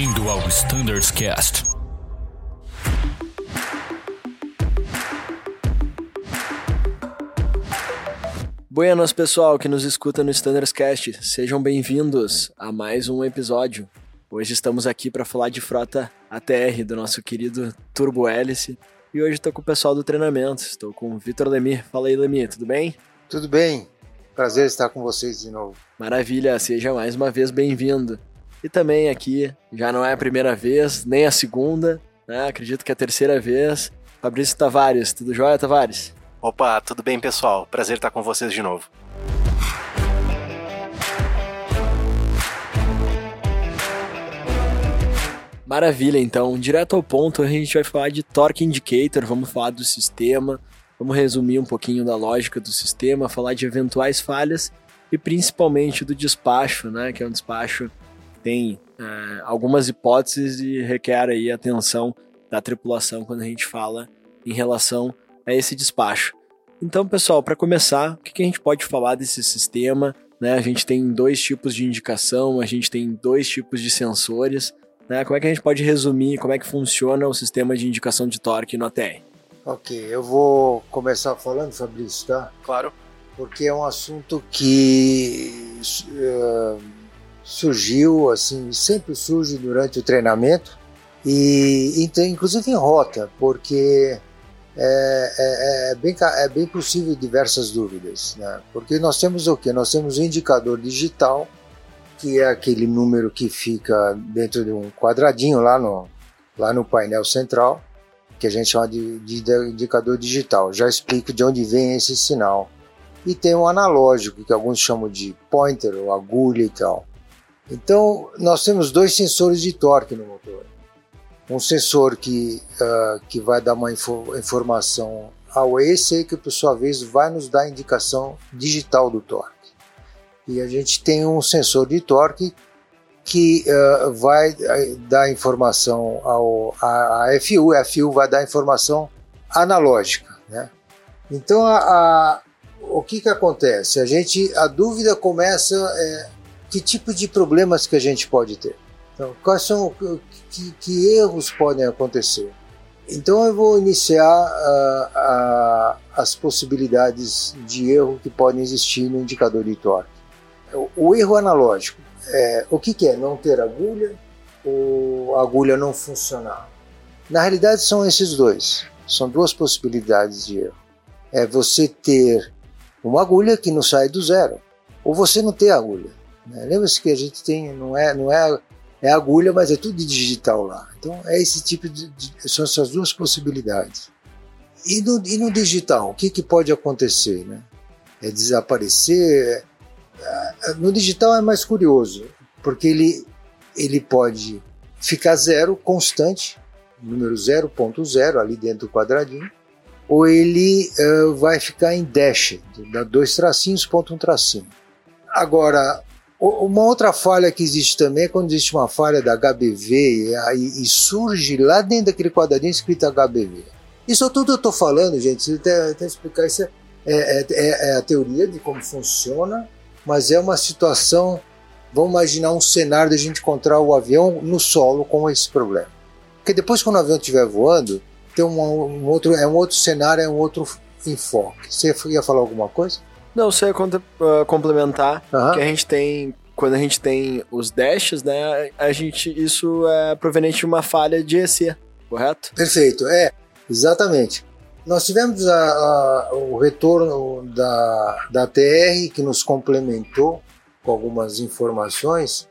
Bem-vindo ao Standards Cast. Buenas, pessoal que nos escuta no Standards Cast. Sejam bem-vindos a mais um episódio. Hoje estamos aqui para falar de frota ATR do nosso querido Turbo Hélice. E hoje estou com o pessoal do treinamento. Estou com o Vitor Lemir. Fala aí, Lemir, tudo bem? Tudo bem. Prazer estar com vocês de novo. Maravilha, seja mais uma vez bem-vindo. E também aqui, já não é a primeira vez, nem a segunda, né? acredito que é a terceira vez. Fabrício Tavares, tudo jóia, Tavares? Opa, tudo bem, pessoal? Prazer estar com vocês de novo. Maravilha, então, direto ao ponto, a gente vai falar de Torque Indicator, vamos falar do sistema, vamos resumir um pouquinho da lógica do sistema, falar de eventuais falhas e principalmente do despacho, né, que é um despacho tem é, algumas hipóteses e requer aí atenção da tripulação quando a gente fala em relação a esse despacho. Então, pessoal, para começar, o que a gente pode falar desse sistema? Né? A gente tem dois tipos de indicação, a gente tem dois tipos de sensores. Né? Como é que a gente pode resumir como é que funciona o sistema de indicação de torque no ATR? Ok, eu vou começar falando, Fabrício, tá? Claro. Porque é um assunto que uh, surgiu, assim, sempre surge durante o treinamento e então, inclusive em rota, porque é, é, é, bem, é bem possível diversas dúvidas, né? Porque nós temos o que? Nós temos o um indicador digital, que é aquele número que fica dentro de um quadradinho lá no, lá no painel central, que a gente chama de, de indicador digital. Já explico de onde vem esse sinal. E tem o analógico, que alguns chamam de pointer ou agulha e tal. Então, nós temos dois sensores de torque no motor um sensor que, uh, que vai dar uma info informação ao EC, que por sua vez vai nos dar a indicação digital do torque. E a gente tem um sensor de torque que uh, vai eh, dar informação ao a, a, FU, a FU vai dar informação analógica, né? Então a, a, o que que acontece? A gente a dúvida começa é, que tipo de problemas que a gente pode ter. Então, quais são que, que erros podem acontecer? Então eu vou iniciar uh, as possibilidades de erro que podem existir no indicador de torque. O, o erro analógico, é, o que, que, é? Não ter agulha ou a agulha não funcionar? Na realidade são esses dois, são duas possibilidades de erro. É você ter uma agulha que não sai do zero, ou você não ter agulha. Né? Lembra-se que a gente tem, não é, não é é agulha, mas é tudo digital lá. Então é esse tipo de, de são essas duas possibilidades. E no, e no digital, o que, que pode acontecer, né? É desaparecer. É, no digital é mais curioso, porque ele ele pode ficar zero constante, número 0.0 ali dentro do quadradinho, ou ele uh, vai ficar em dash, dá dois tracinhos, ponto um tracinho. Agora, uma outra falha que existe também é quando existe uma falha da HBV e, e surge lá dentro daquele quadradinho escrito HBV. Isso tudo eu estou falando, gente, até, até explicar isso é, é, é, é, a teoria de como funciona, mas é uma situação. Vamos imaginar um cenário de a gente encontrar o avião no solo com esse problema. Porque depois, quando o avião estiver voando, tem um, um outro, é um outro cenário, é um outro enfoque. Você ia falar alguma coisa? Não, só ia uh, complementar uhum. que a gente tem quando a gente tem os dashes, né, a gente isso é proveniente de uma falha de EC, correto? Perfeito, é, exatamente. Nós tivemos a, a, o retorno da, da TR que nos complementou com algumas informações,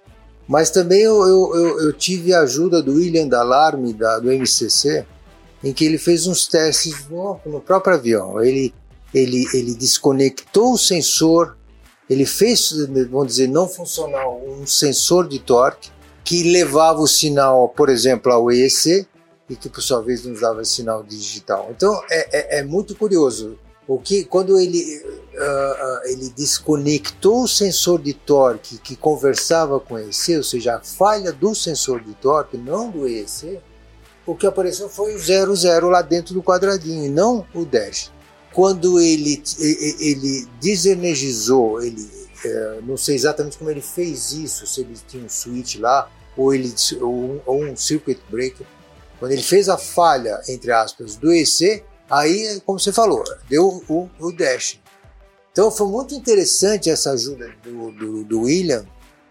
mas também eu, eu, eu, eu tive a ajuda do William Dalarme, da, do MCC, em que ele fez uns testes no, no próprio avião. Ele ele, ele desconectou o sensor, ele fez, vamos dizer, não funcional, um sensor de torque que levava o sinal, por exemplo, ao EEC e que por sua vez nos dava sinal digital. Então é, é, é muito curioso. O que quando ele uh, ele desconectou o sensor de torque que conversava com o EEC, ou seja, a falha do sensor de torque, não do EEC, o que apareceu foi o 00 lá dentro do quadradinho, e não o dash quando ele, ele desenergizou, ele, é, não sei exatamente como ele fez isso, se ele tinha um switch lá, ou, ele, ou, ou um circuit breaker, quando ele fez a falha, entre aspas, do EC, aí, como você falou, deu o, o dash. Então foi muito interessante essa ajuda do, do, do William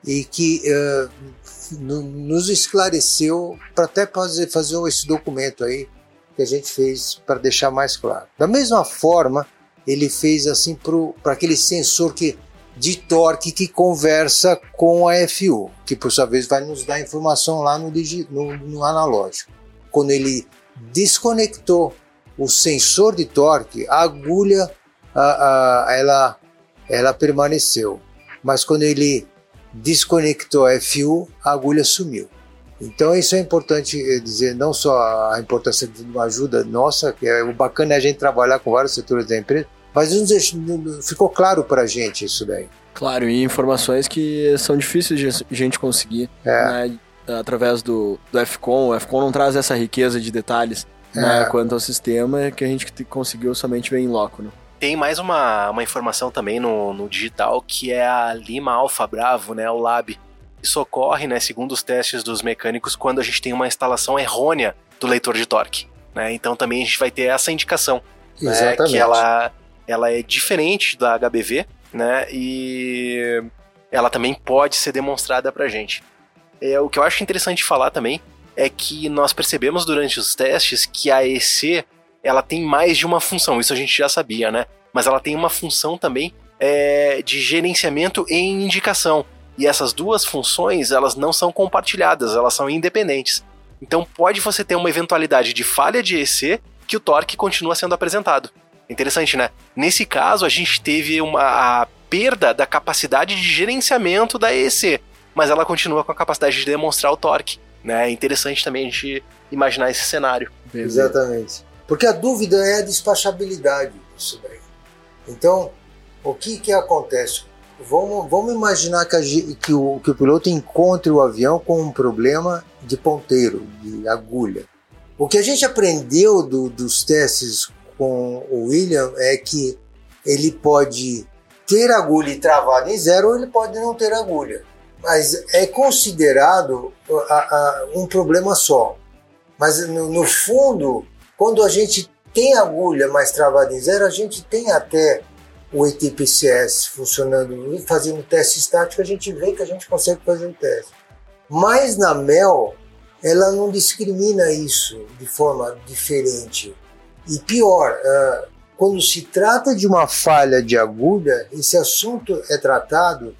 e que uh, no, nos esclareceu para até fazer, fazer esse documento aí que a gente fez para deixar mais claro. Da mesma forma, ele fez assim para aquele sensor que de torque que conversa com a FU, que por sua vez vai nos dar informação lá no, no, no analógico. Quando ele desconectou o sensor de torque, a agulha a, a, ela, ela permaneceu. Mas quando ele desconectou a FU, a agulha sumiu. Então isso é importante eh, dizer, não só a importância de uma ajuda nossa, que é o bacana é a gente trabalhar com vários setores da empresa, mas ficou claro para a gente isso daí. Claro, e informações que são difíceis de a gente conseguir é. né, através do, do FCON. O FCON não traz essa riqueza de detalhes é. né, quanto ao sistema que a gente conseguiu somente ver em loco. Né? Tem mais uma, uma informação também no, no digital que é a Lima Alfa Bravo, né, o Lab. Isso ocorre, né, segundo os testes dos mecânicos, quando a gente tem uma instalação errônea do leitor de torque. Né? Então também a gente vai ter essa indicação. Né, que ela, ela é diferente da HBV, né? E ela também pode ser demonstrada pra gente. É, o que eu acho interessante falar também é que nós percebemos durante os testes que a EC ela tem mais de uma função, isso a gente já sabia, né? Mas ela tem uma função também é, de gerenciamento e indicação. E essas duas funções, elas não são compartilhadas, elas são independentes. Então pode você ter uma eventualidade de falha de EC que o torque continua sendo apresentado. Interessante, né? Nesse caso, a gente teve uma a perda da capacidade de gerenciamento da EC, mas ela continua com a capacidade de demonstrar o torque. Né? É interessante também a gente imaginar esse cenário. Exatamente. Porque a dúvida é a despachabilidade disso daí. Então, o que, que acontece? Vamos, vamos imaginar que, a, que, o, que o piloto encontre o avião com um problema de ponteiro, de agulha. O que a gente aprendeu do, dos testes com o William é que ele pode ter agulha e travada em zero ou ele pode não ter agulha. Mas é considerado a, a, um problema só. Mas no, no fundo, quando a gente tem agulha mais travada em zero, a gente tem até o ETPCS funcionando e fazendo teste estático, a gente vê que a gente consegue fazer o teste. Mas na MEL, ela não discrimina isso de forma diferente. E pior, uh, quando se trata de uma falha de agulha, esse assunto é tratado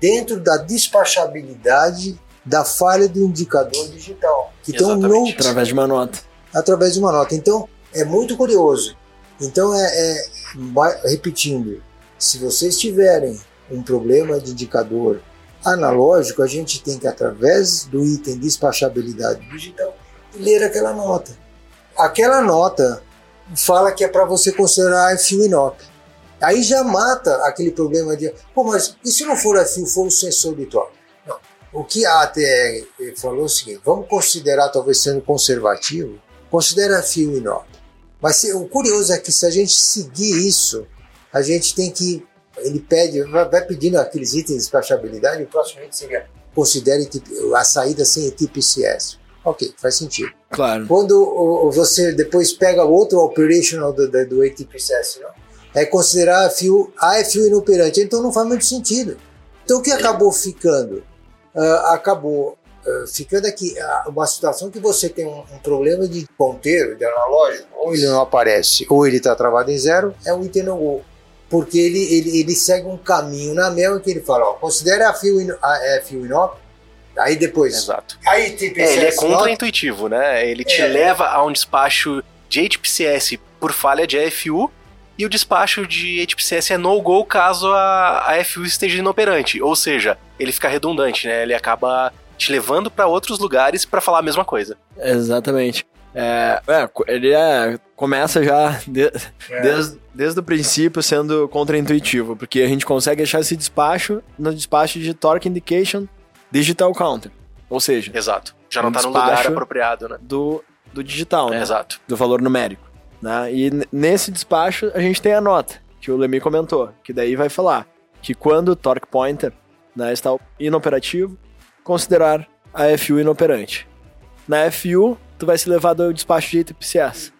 dentro da despachabilidade da falha do indicador digital. Então, não através de uma nota. Através de uma nota. Então, é muito curioso. Então, é, é repetindo, se vocês tiverem um problema de indicador analógico, a gente tem que, através do item despachabilidade digital, ler aquela nota. Aquela nota fala que é para você considerar FIO INOP. Aí já mata aquele problema de, pô, mas e se não for FIO, for o sensor de torque? Não. O que a ATR falou é o seguinte, vamos considerar, talvez sendo conservativo, considera FIO INOP. Mas o curioso é que se a gente seguir isso, a gente tem que, ele pede, vai pedindo aqueles itens de despachabilidade, o próximo item seria considere a saída sem tipo ICS. Ok, faz sentido. Claro. Quando você depois pega outro operational do, do, do não? é considerar a fio, a fio inoperante. Então não faz muito sentido. Então o que acabou ficando? Uh, acabou uh, ficando aqui uh, uma situação que você tem um, um, problema de ponteiro, de analógico, ou ele não aparece, ou ele está travado em zero, é um item no go. Porque ele, ele, ele segue um caminho na mel em que ele fala, ó, considere a fio, a, a fio inop, Aí depois. Exato. Aí tipo, é, ele é contra-intuitivo, né? Ele te é. leva a um despacho de HPCS por falha de AFU e o despacho de HPCS é no-go caso a, a FU esteja inoperante. Ou seja, ele fica redundante, né? Ele acaba te levando para outros lugares para falar a mesma coisa. Exatamente. É, é, ele é, começa já de, é. Desde, desde o princípio sendo contra-intuitivo, porque a gente consegue achar esse despacho no despacho de Torque Indication Digital Counter. Ou seja, exato. Já não está no lugar apropriado, né? Do, do digital, né? Exato. Do valor numérico. Né? E nesse despacho a gente tem a nota, que o Lemi comentou, que daí vai falar que quando o torque pointer né, está inoperativo, considerar a FU inoperante. Na FU, tu vai ser levado ao despacho de ITPCS,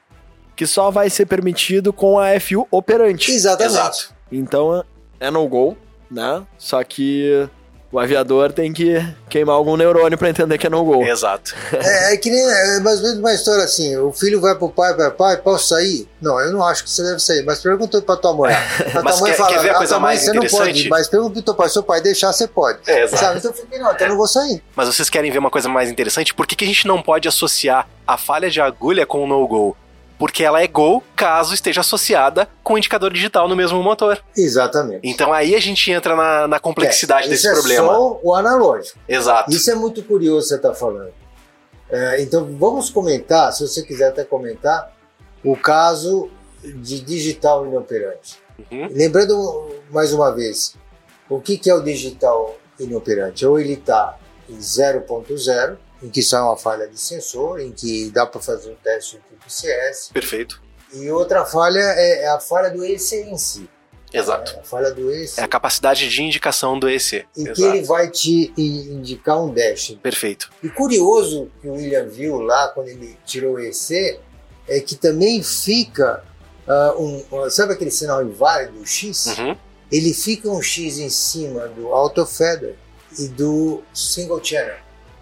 que só vai ser permitido com a FU operante. Exatamente. Exato. Então é no go, né? Só que o aviador tem que queimar algum neurônio pra entender que é no go. Exato. É, é que nem é mais ou menos uma história assim: o filho vai pro pai, vai, pai, posso sair? Não, eu não acho que você deve sair, mas perguntou pra tua mãe. A Mas tua mãe quer- quer ver a "Ah, coisa tua mãe, mais você não pode, interessante?" mas pergunta pro teu pai, se o pai deixar, você pode. É, exato. Sabe? Então eu fiquei, não, então eu não vou sair. Mas vocês querem ver uma coisa mais interessante? Por que, que a gente não pode associar a falha de agulha com o no-go? Porque ela é go caso esteja associada com o indicador digital no mesmo motor. Exatamente. Então aí a gente entra na, na complexidade É, desse isso problema. É só o analógico. Exato. Isso é muito curioso você estar falando. É, então vamos comentar, se você quiser até comentar, o caso de digital inoperante. Uhum. Lembrando mais uma vez, o que, que é o digital inoperante? Ou ele está em 0.0, em que só é uma falha de sensor, em que dá para fazer um teste de TPCS, Perfeito. e outra falha é, é a falha do EC em si. Exato. É a falha do EC, É a capacidade de indicação do EC. que Exato. ele vai te indicar um dash. Perfeito. E curioso que o William viu lá quando ele tirou o EC é que também fica ah, um, um- sabe aquele sinal inválido, o X? Uhum. Ele fica um X em cima do auto feather e do single channel.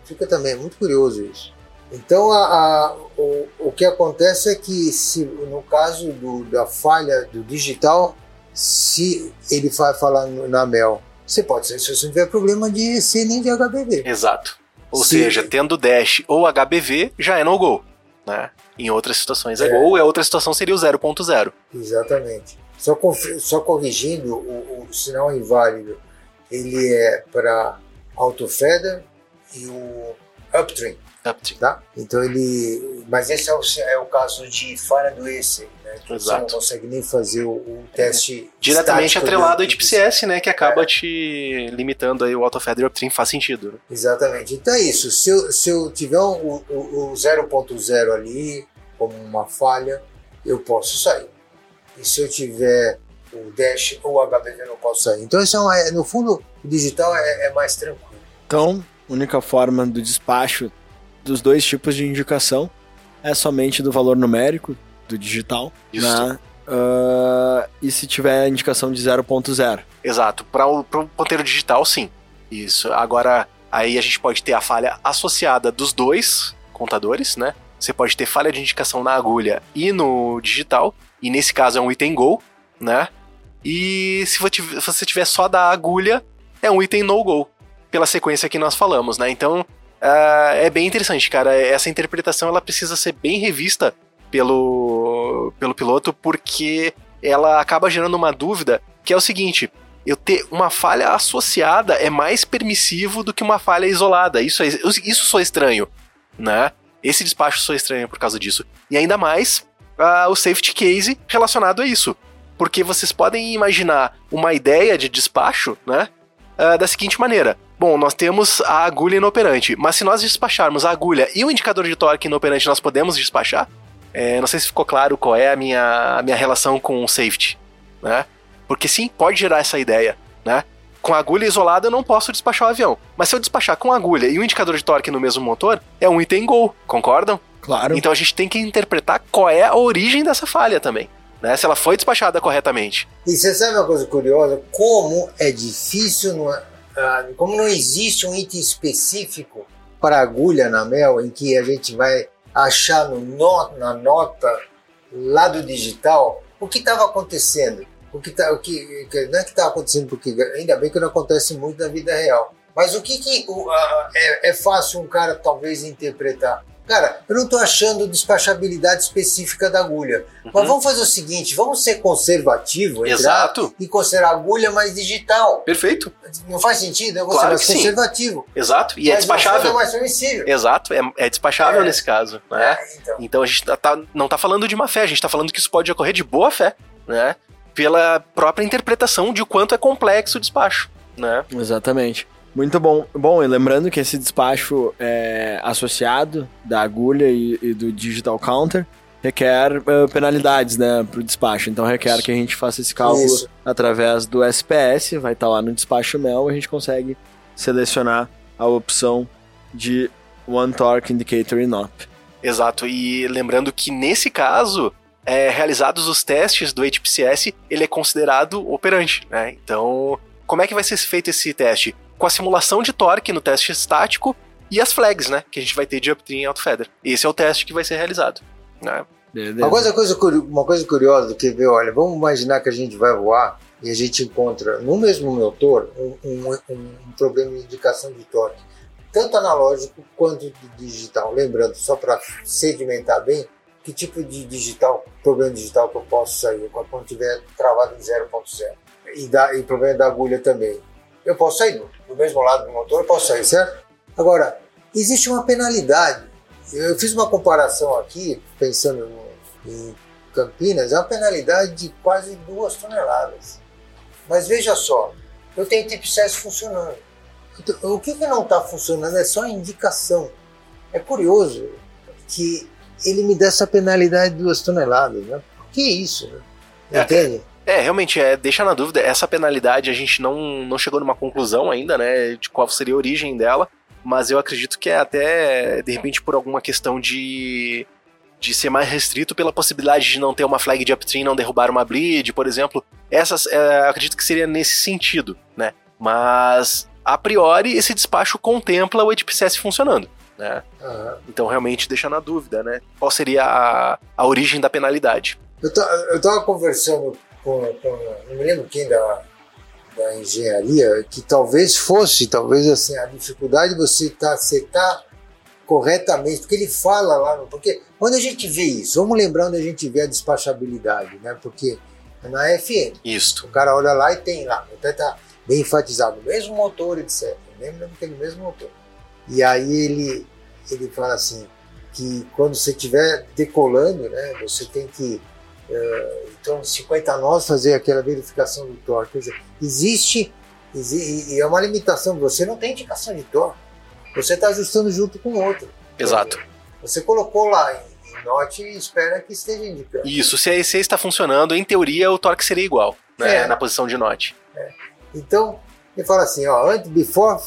Fica também muito curioso isso. Então a- a- o, o que acontece é que se no caso do- da falha do digital, se ele vai falar no- na Mel, você pode ser se você não tiver problema de EC nem de HBV. Exato. Ou Se- seja, tendo dash ou HBV, já é no-go. Né? Em outras situações é, É. go, e a outra situação seria o 0.0. Exatamente. Só, só corrigindo, o, o sinal inválido ele é para auto feather e o upstream, Upstream. tá? Então ele, mas esse é o, é o caso de falha do EC, né? Que Você não Exato. consegue nem fazer o, o teste Diretamente estático atrelado do ao ITPCS, né? Que É. acaba te limitando aí o autofeather upstream, faz sentido. né? Exatamente. Então é isso. Se eu, se eu tiver o, o, o 0.0 ali como uma falha, eu posso sair. E se eu tiver o dash ou o HBV, eu não posso sair. Então, isso é, uma- é- no fundo, o digital é, é mais tranquilo. Então, única forma do despacho dos dois tipos de indicação é somente do valor numérico do digital, Isso. né? Ah, e se tiver a indicação de 0.0. Exato. Para o ponteiro digital, sim. Isso. Agora, aí a gente pode ter a falha associada dos dois contadores, né? Você pode ter falha de indicação na agulha e no digital. E nesse caso é um item go, né? E se você tiver só da agulha, é um item no go. Pela sequência que nós falamos, né? Então, ah, é bem interessante, cara. Essa interpretação ela precisa ser bem revista pelo, pelo piloto, porque ela acaba gerando uma dúvida que é o seguinte: eu ter uma falha associada é mais permissivo do que uma falha isolada. Isso, é, isso sou estranho, né? Esse despacho sou estranho por causa disso. E ainda mais ah, o safety case relacionado a isso. Porque vocês podem imaginar uma ideia de despacho, né? ah, da seguinte maneira. Bom, nós temos a agulha inoperante, mas se nós despacharmos a agulha e o indicador de torque inoperante, nós podemos despachar? É, não sei se ficou claro qual é a minha, a minha relação com o safety, né? Porque sim, pode gerar essa ideia, né? Com a agulha isolada eu não posso despachar o avião. Mas se eu despachar com a agulha e o indicador de torque no mesmo motor, é um item gol, concordam? Claro. Então a gente tem que interpretar qual é a origem dessa falha também, né? Se ela foi despachada corretamente. E você sabe uma coisa curiosa? Como é difícil, não ah, como não existe um item específico para agulha na mel em que a gente vai achar no na nota lá do digital o que estava acontecendo. O que, tá, o que, não é que estava acontecendo, porque ainda bem que não acontece muito na vida real. Mas o que, que o- ah, é, é fácil um cara talvez interpretar? Cara, eu não estou achando despachabilidade específica da agulha. Mas Uhum. vamos fazer o seguinte: vamos ser conservativo Exato. e considerar agulha mais digital. Perfeito. Não faz sentido? Eu vou Claro ser mais que sim. conservativo. Exato. E é Mas uma despachável. coisa mais permissível. Exato, é, é despachável É. nesse caso, né? É, então. Então a gente tá- tá- não tá falando de má fé, a gente tá falando que isso pode ocorrer de boa fé, né? Pela própria interpretação de o quanto é complexo o despacho, né? Exatamente. Muito bom. Bom, e lembrando que esse despacho é associado da agulha e, e do digital counter requer eh, penalidades, né, pro despacho. Então requer que a gente faça esse cálculo Isso. através do SPS, vai estar lá no despacho MEL, a gente consegue selecionar a opção de One Torque Indicator in-op. Exato, e lembrando que nesse caso, é, realizados os testes do HPCS, ele é considerado operante, né? Então, como é que vai ser feito esse teste? Com a simulação de torque no teste estático e as flags, né? Que a gente vai ter de uptrim e autofeather. Esse é o teste que vai ser realizado, né? Uma coisa, coisa, uma coisa curiosa do que ver, olha, vamos imaginar que a gente vai voar e a gente encontra no mesmo motor um, um, um problema de indicação de torque, tanto analógico quanto digital. Lembrando, só para sedimentar bem, que tipo de digital, problema digital que eu posso sair quando tiver travado em 0.0 e, e problema da agulha também. Eu posso sair do, do mesmo lado do motor, eu posso sair, certo? Agora, existe uma penalidade. Eu fiz uma comparação aqui, pensando no, em Campinas, é uma penalidade de quase duas toneladas. Mas veja só, eu tenho tipo 6 funcionando. Então, o que, que não está funcionando é só a indicação. É curioso que ele me dá essa penalidade de duas toneladas, né? Que isso? Né? É, Entende? É, realmente, é, deixa na dúvida. Essa penalidade a gente não, não chegou numa conclusão ainda, né? De qual seria a origem dela. Mas eu acredito que é até, de repente, por alguma questão de de ser mais restrito pela possibilidade de não ter uma flag de upstream, não derrubar uma bleed, por exemplo. Essas, é, acredito que seria nesse sentido, né? Mas, a priori, esse despacho contempla o HPCS funcionando. Né? Uhum. Então realmente deixa na dúvida, né? Qual seria a, a origem da penalidade? Eu, eu tava conversando com, com, não me lembro quem da, da engenharia, que talvez fosse, talvez assim, a dificuldade de você tá, acertar corretamente, porque ele fala lá, porque quando a gente vê isso, vamos lembrar onde a gente vê a despachabilidade, né? Porque é na FM. Isso. O cara olha lá e tem lá, até tá bem enfatizado, o mesmo motor, etc. Lembra que tem o mesmo motor. E aí ele, ele fala assim, que quando você estiver decolando, né, você tem que, uh, então, 50 nós fazer aquela verificação do torque. Quer dizer, existe, existe, e é uma limitação, você não tem indicação de torque você está ajustando junto com o outro. Exato. Você colocou lá em, note e espera que esteja indicando. Isso, se a EC está funcionando, em teoria o torque seria igual, né, é. na posição de note. É. Então, ele fala assim, ó, before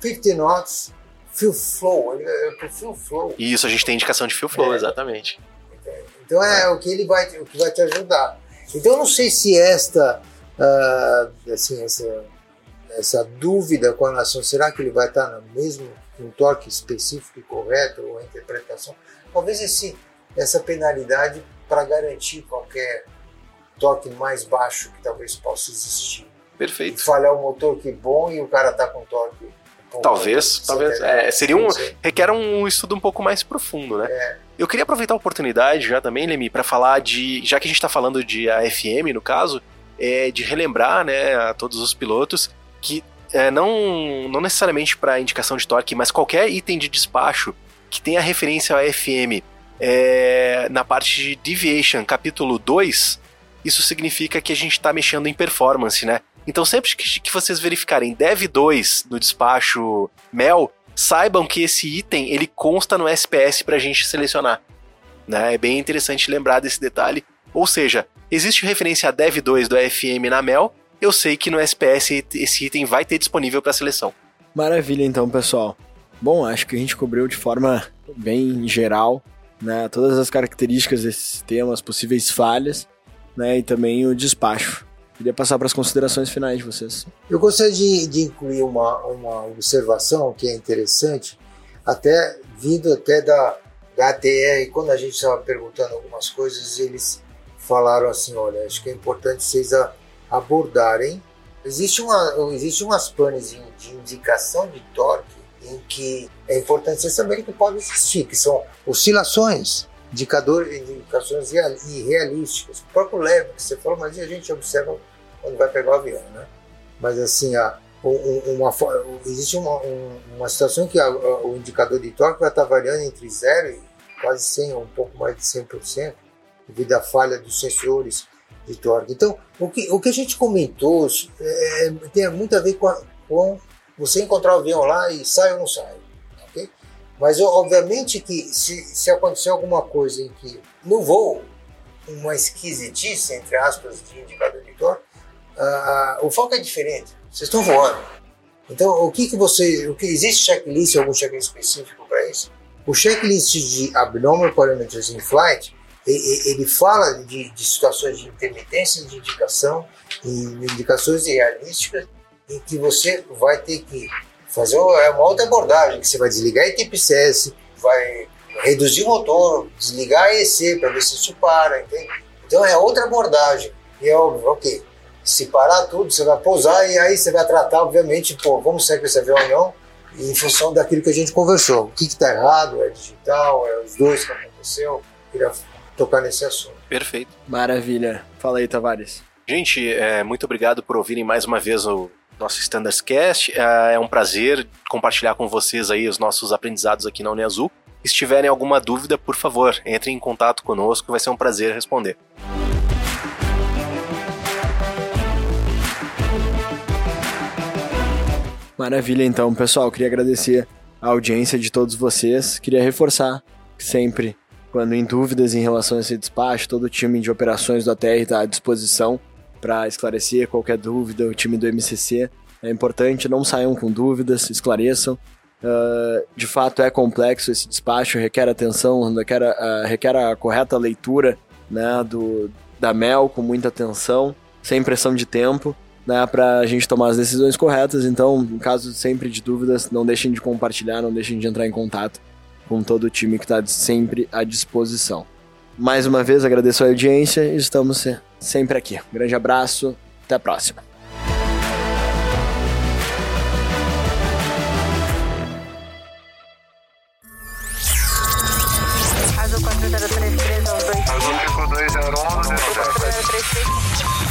50 knots, fuel flow, é pro fuel flow. Isso, a gente tem indicação de fuel flow, é. exatamente. Então é o que ele vai, o que vai te ajudar. Então eu não sei se esta, uh, assim, essa, essa dúvida com relação, será que ele vai estar no mesmo um torque específico e correto ou a interpretação, talvez esse, essa penalidade para garantir qualquer torque mais baixo que talvez possa existir. Perfeito. E falhar o motor que bom e o cara tá com torque. Talvez, talvez. É, seria um, requer um estudo um pouco mais profundo, né? É. Eu queria aproveitar a oportunidade já também, Lemi, para falar de, já que a gente está falando de AFM no caso, é, de relembrar, né, a todos os pilotos que é, não, não necessariamente para indicação de torque, mas qualquer item de despacho que tenha referência ao FM é, na parte de Deviation, capítulo 2, isso significa que a gente está mexendo em performance, né? Então sempre que, vocês verificarem Dev 2 no despacho Mel, saibam que esse item ele consta no SPS para a gente selecionar. Né? É bem interessante lembrar desse detalhe. Ou seja, existe referência a Dev 2 do FM na Mel, eu sei que no SPS esse item vai ter disponível para seleção. Maravilha, então, pessoal. Bom, acho que a gente cobriu de forma bem geral né, todas as características desse sistema, as possíveis falhas né, e também o despacho. Queria passar para as considerações finais de vocês. Eu gostaria de, de incluir uma, uma observação que é interessante, até vindo até da, da ATR, quando a gente estava perguntando algumas coisas, eles falaram assim, olha, acho que é importante vocês a, abordarem. Existe, uma, existe umas panes de, de indicação de torque em que é importante vocês saberem que pode existir, que são oscilações, indicadores, indicações irrealísticas. O próprio leve que você falou, mas a gente observa quando vai pegar o avião, né? Mas assim, a, uma, existe uma, uma situação que a, a, o indicador de torque vai estar variando entre 0 e quase 100, ou um pouco mais de 100%, devido à falha dos sensores de torque. Então, o que, o que a gente comentou é, tem muito a ver com, a, com você encontrar o avião lá e sai ou não sai. Mas, obviamente, que se, se acontecer alguma coisa em que no voo, uma esquisitice, entre aspas, de indicador de uh, o foco é diferente. Vocês estão voando. Então, o que que você, o que existe checklist, algum checklist específico para isso? O checklist de abnormal parameters in flight, ele fala de, de situações de intermitência de indicação, indicações realísticas, em que você vai ter que fazer uma outra abordagem, que você vai desligar a ITPCS, vai reduzir o motor, desligar a EC para ver se isso para, entende? Então é outra abordagem. E é óbvio, ok, se parar tudo, você vai pousar e aí você vai tratar, obviamente, pô, vamos sair com esse avião ou não, em função daquilo que a gente conversou. O que está errado, é digital, é os dois que aconteceu. Queria tocar nesse assunto. Perfeito. Maravilha. Fala aí, Tavares. Gente, é, muito obrigado por ouvirem mais uma vez o nosso Standards Cast. É, é um prazer compartilhar com vocês aí os nossos aprendizados aqui na Uniazul. Se tiverem alguma dúvida, por favor, entrem em contato conosco, vai ser um prazer responder. Maravilha, então, pessoal. Queria agradecer a audiência de todos vocês. Queria reforçar que sempre, quando em dúvidas em relação a esse despacho, todo o time de operações do ATR está à disposição para esclarecer qualquer dúvida. O time do MCC é importante, não saiam com dúvidas, esclareçam. Uh, de fato é complexo esse despacho, requer atenção, requer, uh, requer a correta leitura né, do, da MEL com muita atenção, sem pressão de tempo, né, para a gente tomar as decisões corretas. Então, em caso sempre de dúvidas, não deixem de compartilhar, não deixem de entrar em contato com todo o time que está sempre à disposição. Mais uma vez, agradeço a audiência e estamos sempre aqui. Um grande abraço, até a próxima.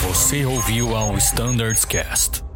Você ouviu ao Standards Cast.